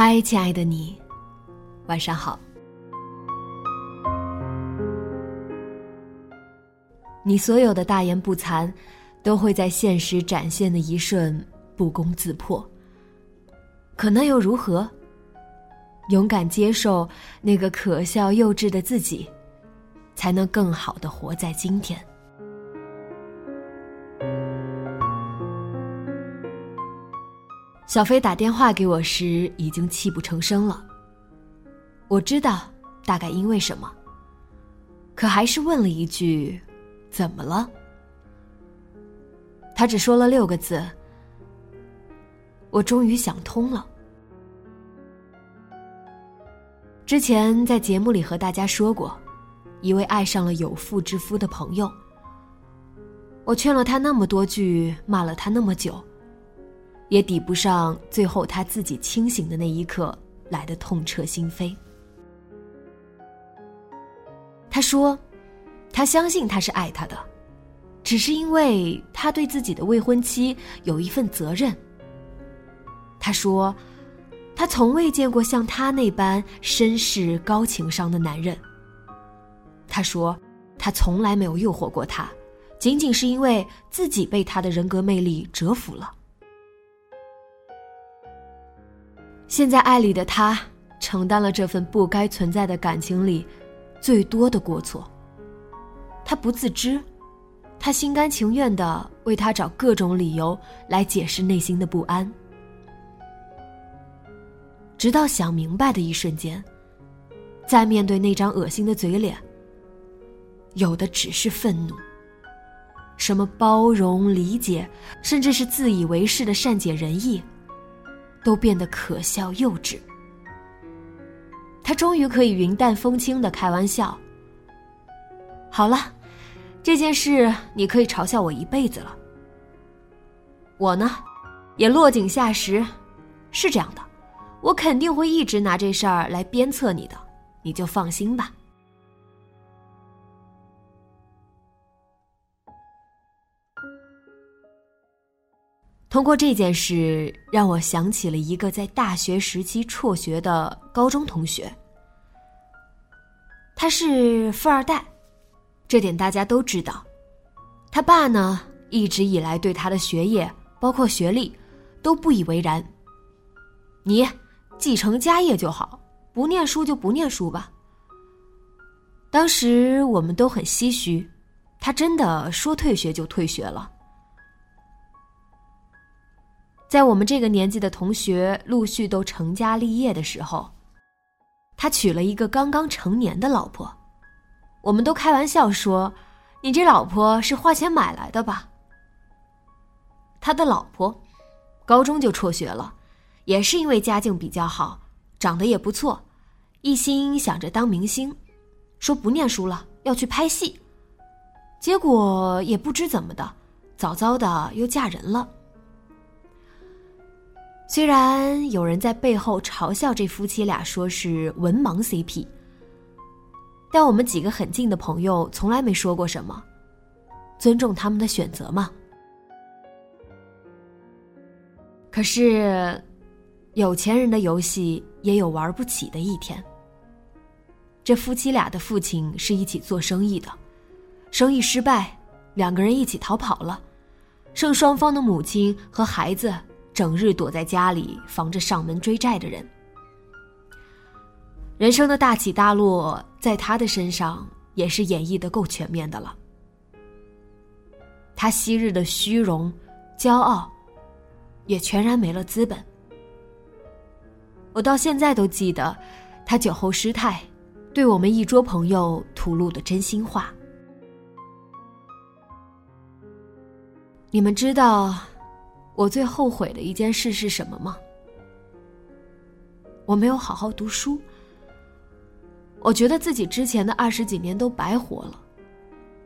嗨，亲爱的你，晚上好。你所有的大言不惭，都会在现实展现的一瞬不攻自破。可那又如何？勇敢接受那个可笑幼稚的自己，才能更好的活在今天。小飞打电话给我时，已经泣不成声了。我知道大概因为什么，可还是问了一句：“怎么了？”他只说了六个字：“我终于想通了。”之前在节目里和大家说过，一位爱上了有妇之夫的朋友，我劝了他那么多句，骂了他那么久。也抵不上最后他自己清醒的那一刻来的痛彻心扉。他说：“他相信他是爱他的，只是因为他对自己的未婚妻有一份责任。”他说：“他从未见过像他那般绅士、高情商的男人。”他说：“他从来没有诱惑过他，仅仅是因为自己被他的人格魅力折服了。”现在爱里的他承担了这份不该存在的感情里最多的过错。他不自知，他心甘情愿的为他找各种理由来解释内心的不安，直到想明白的一瞬间，在面对那张恶心的嘴脸，有的只是愤怒。什么包容、理解，甚至是自以为是的善解人意。都变得可笑幼稚。他终于可以云淡风轻的开玩笑。好了，这件事你可以嘲笑我一辈子了。我呢，也落井下石，是这样的，我肯定会一直拿这事儿来鞭策你的，你就放心吧。通过这件事，让我想起了一个在大学时期辍学的高中同学。他是富二代，这点大家都知道。他爸呢，一直以来对他的学业，包括学历，都不以为然。你继承家业就好，不念书就不念书吧。当时我们都很唏嘘，他真的说退学就退学了。在我们这个年纪的同学陆续都成家立业的时候，他娶了一个刚刚成年的老婆。我们都开玩笑说：“你这老婆是花钱买来的吧？”他的老婆高中就辍学了，也是因为家境比较好，长得也不错，一心想着当明星，说不念书了要去拍戏。结果也不知怎么的，早早的又嫁人了。虽然有人在背后嘲笑这夫妻俩说是文盲 CP，但我们几个很近的朋友从来没说过什么，尊重他们的选择嘛。可是，有钱人的游戏也有玩不起的一天。这夫妻俩的父亲是一起做生意的，生意失败，两个人一起逃跑了，剩双方的母亲和孩子整日躲在家里，防着上门追债的人。人生的大起大落，在他的身上也是演绎的够全面的了。他昔日的虚荣、骄傲，也全然没了资本。我到现在都记得，他酒后失态，对我们一桌朋友吐露的真心话。你们知道，我最后悔的一件事是什么吗？我没有好好读书。我觉得自己之前的二十几年都白活了，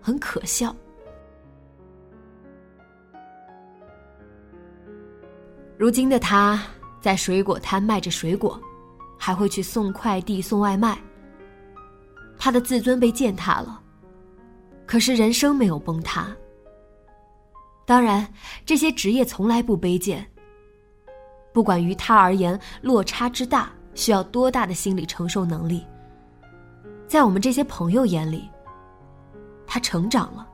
很可笑。如今的他在水果摊卖着水果，还会去送快递、送外卖。他的自尊被践踏了，可是人生没有崩塌。当然，这些职业从来不卑贱。不管于他而言落差之大，需要多大的心理承受能力。在我们这些朋友眼里，他成长了。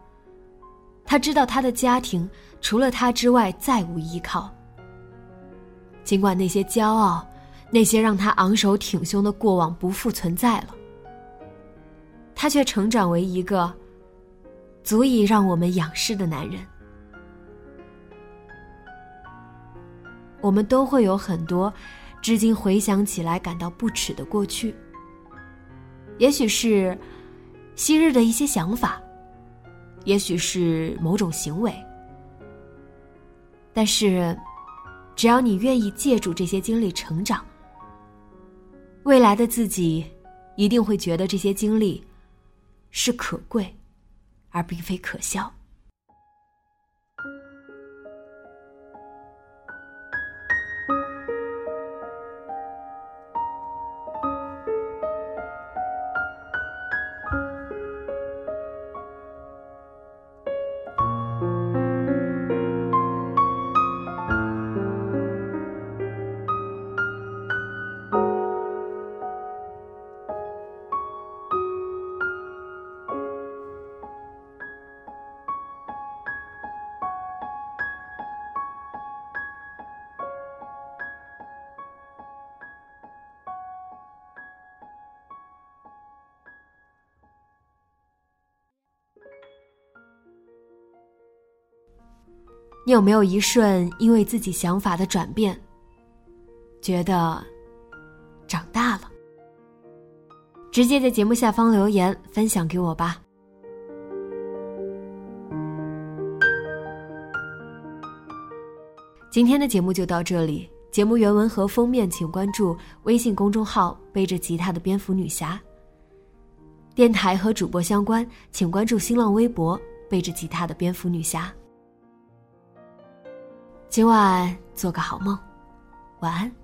他知道他的家庭除了他之外再无依靠。尽管那些骄傲，那些让他昂首挺胸的过往不复存在了，他却成长为一个足以让我们仰视的男人。我们都会有很多，至今回想起来感到不耻的过去。也许是昔日的一些想法，也许是某种行为，但是，只要你愿意借助这些经历成长，未来的自己一定会觉得这些经历是可贵，而并非可笑。你有没有一瞬因为自己想法的转变，觉得长大了？直接在节目下方留言分享给我吧。今天的节目就到这里，节目原文和封面请关注微信公众号“背着吉他的蝙蝠女侠”。电台和主播相关，请关注新浪微博“背着吉他的蝙蝠女侠”。今晚做个好梦，晚安。